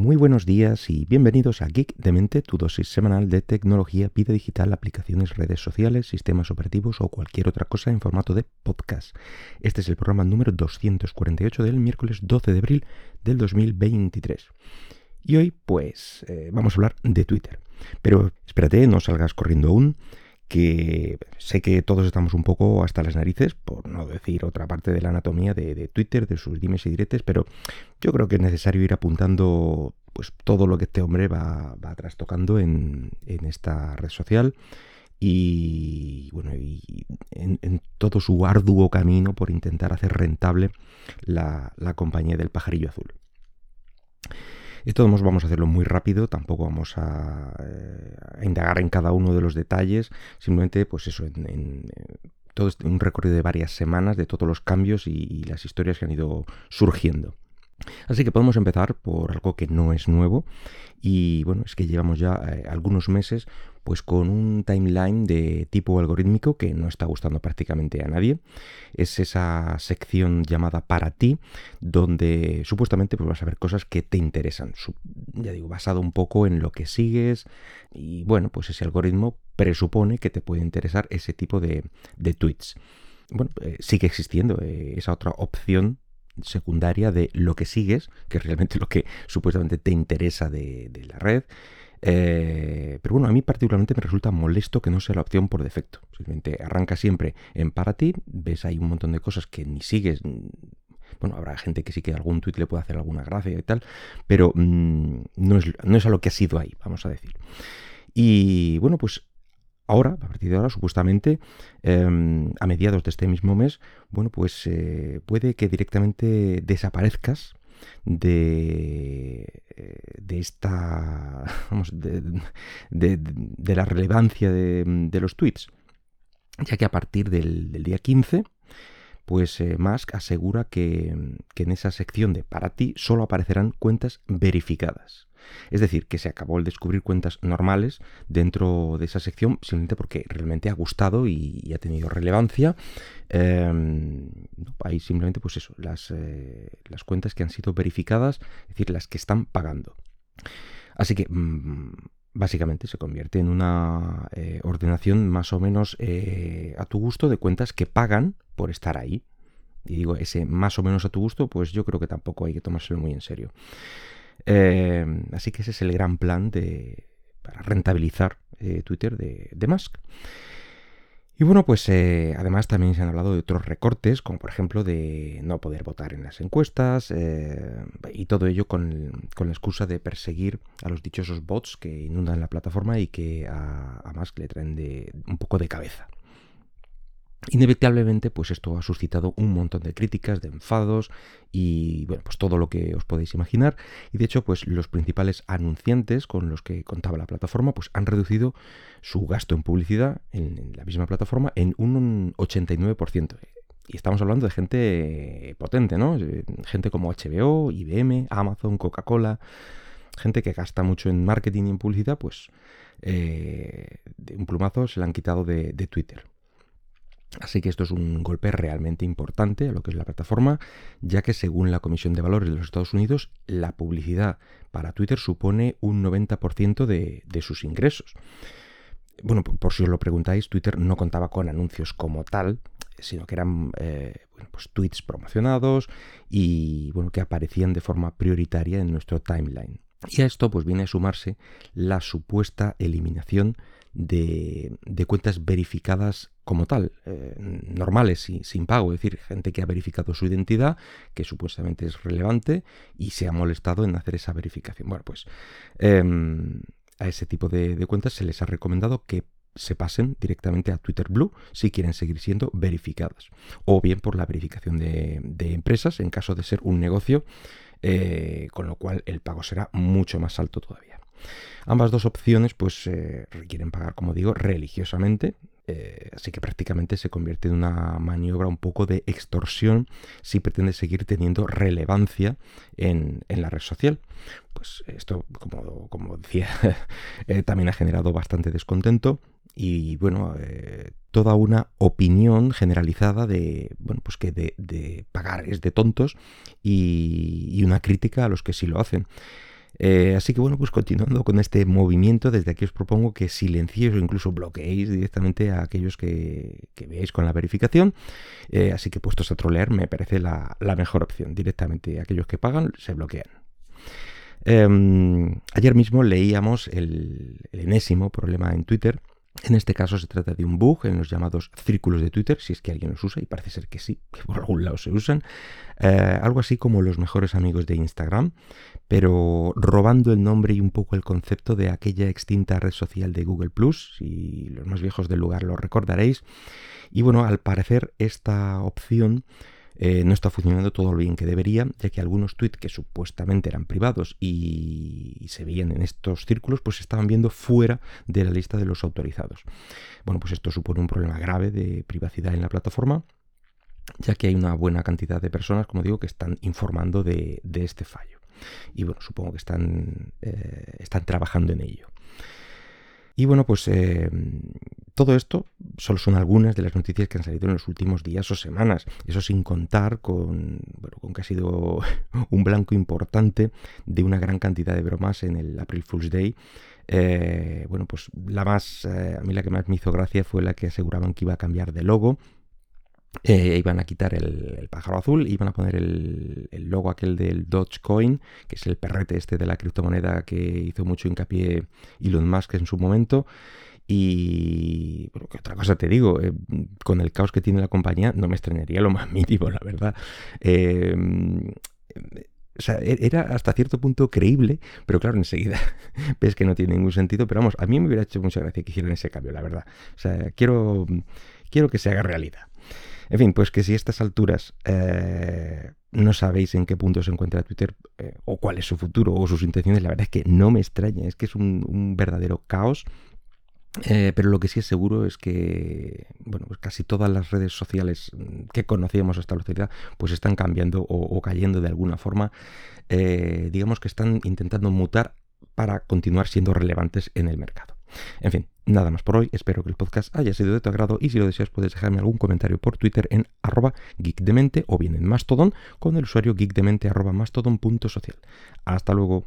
Muy buenos días y bienvenidos a Geek de Mente, tu dosis semanal de tecnología, vida digital, aplicaciones, redes sociales, sistemas operativos o cualquier otra cosa en formato de podcast. Este es el programa número 248 del miércoles 12 de abril del 2023. Y hoy, pues, eh, vamos a hablar de Twitter. Pero espérate, no salgas corriendo aún que sé que todos estamos un poco hasta las narices, por no decir otra parte de la anatomía de, Twitter, de sus dimes y diretes, pero yo creo que es necesario ir apuntando pues todo lo que este hombre va, trastocando en, esta red social y bueno y en, todo su arduo camino por intentar hacer rentable la, la compañía del pajarillo azul. Esto vamos a hacerlo muy rápido, tampoco vamos a, eh, indagar en cada uno de los detalles, simplemente pues eso, en, todo este, un recorrido de varias semanas de todos los cambios y las historias que han ido surgiendo. Así que podemos empezar por algo que no es nuevo y bueno, es que llevamos ya eh, algunos meses pues con un timeline de tipo algorítmico que no está gustando prácticamente a nadie. Es esa sección llamada para ti donde supuestamente pues vas a ver cosas que te interesan. Ya digo, basado un poco en lo que sigues y bueno, pues ese algoritmo presupone que te puede interesar ese tipo de, tweets. Bueno, eh, sigue existiendo eh, esa otra opción secundaria de lo que sigues, que es realmente lo que supuestamente te interesa de, la red. Eh, pero bueno, a mí particularmente me resulta molesto que no sea la opción por defecto. Simplemente arranca siempre en para ti, ves ahí un montón de cosas que ni sigues. Bueno, habrá gente que sí que algún tweet le puede hacer alguna gracia y tal, pero mm, no, es, no es a lo que ha sido ahí, vamos a decir. Y bueno, pues ahora, a partir de ahora, supuestamente, em, a mediados de este mismo mes, bueno, pues eh, puede que directamente desaparezcas de, eh, de esta, vamos, de, la relevancia de, los tweets, ya que a partir del, día 15, pues eh, Musk asegura que, que en esa sección de para ti solo aparecerán cuentas verificadas. Es decir, que se acabó el descubrir cuentas normales dentro de esa sección simplemente porque realmente ha gustado y, ha tenido relevancia. Em, hay simplemente, pues eso, las, eh, las cuentas que han sido verificadas, es decir, las que están pagando. Así que mm, básicamente se convierte en una eh, ordenación más o menos eh, a tu gusto de cuentas que pagan por estar ahí. Y digo, ese más o menos a tu gusto, pues yo creo que tampoco hay que tomárselo muy en serio. Eh, así que ese es el gran plan de, para rentabilizar eh, Twitter de, Musk. Y bueno, pues eh, además también se han hablado de otros recortes, como por ejemplo de no poder votar en las encuestas, y todo ello con, la excusa de perseguir a los dichosos bots que inundan la plataforma y que a, Musk le traen un poco de cabeza. Inevitablemente, pues esto ha suscitado un montón de críticas, de enfados y bueno, pues todo lo que os podéis imaginar. Y de hecho, pues los principales anunciantes con los que contaba la plataforma, pues han reducido su gasto en publicidad en, la misma plataforma en un 89%. Y estamos hablando de gente potente, ¿no? Gente como HBO, IBM, Amazon, Coca-Cola, gente que gasta mucho en marketing y en publicidad, pues eh, de un plumazo se la han quitado de Twitter. Así que esto es un golpe realmente importante a lo que es la plataforma, ya que según la Comisión de Valores de los Estados Unidos, la publicidad para Twitter supone un 90% de, sus ingresos. Bueno, por si os lo preguntáis, Twitter no contaba con anuncios como tal, sino que eran eh, pues tweets promocionados y bueno, que aparecían de forma prioritaria en nuestro timeline. Y a esto pues viene a sumarse la supuesta eliminación de, cuentas verificadas como tal, eh, normales y sin pago, es decir, gente que ha verificado su identidad, que supuestamente es relevante y se ha molestado en hacer esa verificación. Bueno, pues em, a ese tipo de, cuentas se les ha recomendado que se pasen directamente a Twitter Blue si quieren seguir siendo verificadas. O bien por la verificación de, empresas en caso de ser un negocio, eh, con lo cual el pago será mucho más alto todavía. Ambas dos opciones pues eh, requieren pagar, como digo, religiosamente, eh, así que prácticamente se convierte en una maniobra un poco de extorsión si pretende seguir teniendo relevancia en, la red social. Pues esto, como, decía, eh, también ha generado bastante descontento y bueno, toda una opinión generalizada de, bueno, pues que de, pagar es de tontos y, una crítica a los que sí lo hacen. Eh, así que bueno, pues continuando con este movimiento, desde aquí os propongo que silenciéis o incluso bloqueéis directamente a aquellos que, veáis con la verificación. Eh, así que puestos a trolear me parece la, mejor opción. Directamente aquellos que pagan se bloquean. Em, ayer mismo leíamos el, enésimo problema en Twitter en este caso se trata de un bug en los llamados círculos de Twitter, si es que alguien los usa, y parece ser que sí, que por algún lado se usan. Eh, algo así como los mejores amigos de Instagram, pero robando el nombre y un poco el concepto de aquella extinta red social de Google Plus, si los más viejos del lugar lo recordaréis. Y bueno, al parecer esta opción eh, no está funcionando todo lo bien que debería, ya que algunos tweets que supuestamente eran privados y, se veían en estos círculos, pues se estaban viendo fuera de la lista de los autorizados. Bueno, pues esto supone un problema grave de privacidad en la plataforma, ya que hay una buena cantidad de personas, como digo, que están informando de, este fallo. Y bueno, supongo que están, eh, están trabajando en ello. Y bueno, pues eh, todo esto solo son algunas de las noticias que han salido en los últimos días o semanas. Eso sin contar con, bueno, con que ha sido un blanco importante de una gran cantidad de bromas en el April Fool's Day. Eh, bueno, pues la más, eh, a mí la que más me hizo gracia fue la que aseguraban que iba a cambiar de logo. Eh, iban a quitar el, pájaro azul, iban a poner el, logo aquel del Dogecoin, que es el perrete este de la criptomoneda que hizo mucho hincapié Elon Musk en su momento. Y bueno, que otra cosa te digo, eh, con el caos que tiene la compañía no me extrañaría lo más mínimo, la verdad. Em, e-, era hasta cierto punto creíble, pero claro, enseguida ves que no tiene ningún sentido. Pero vamos, a mí me hubiera hecho mucha gracia que hicieran ese cambio, la verdad. O sea, quiero, quiero que se haga realidad. En fin, pues que si a estas alturas eh, no sabéis en qué punto se encuentra Twitter eh, o cuál es su futuro o sus intenciones, la verdad es que no me extraña, es que es un, verdadero caos. Eh, pero lo que sí es seguro es que bueno, pues casi todas las redes sociales que conocíamos hasta la actualidad pues están cambiando o, cayendo de alguna forma. digamos que están intentando mutar para continuar siendo relevantes en el mercado. En fin, nada más por hoy. Espero que el podcast haya sido de tu agrado y si lo deseas puedes dejarme algún comentario por Twitter en arroba geekdemente o bien en Mastodon con el usuario geekdemente mastodon.social. Hasta luego.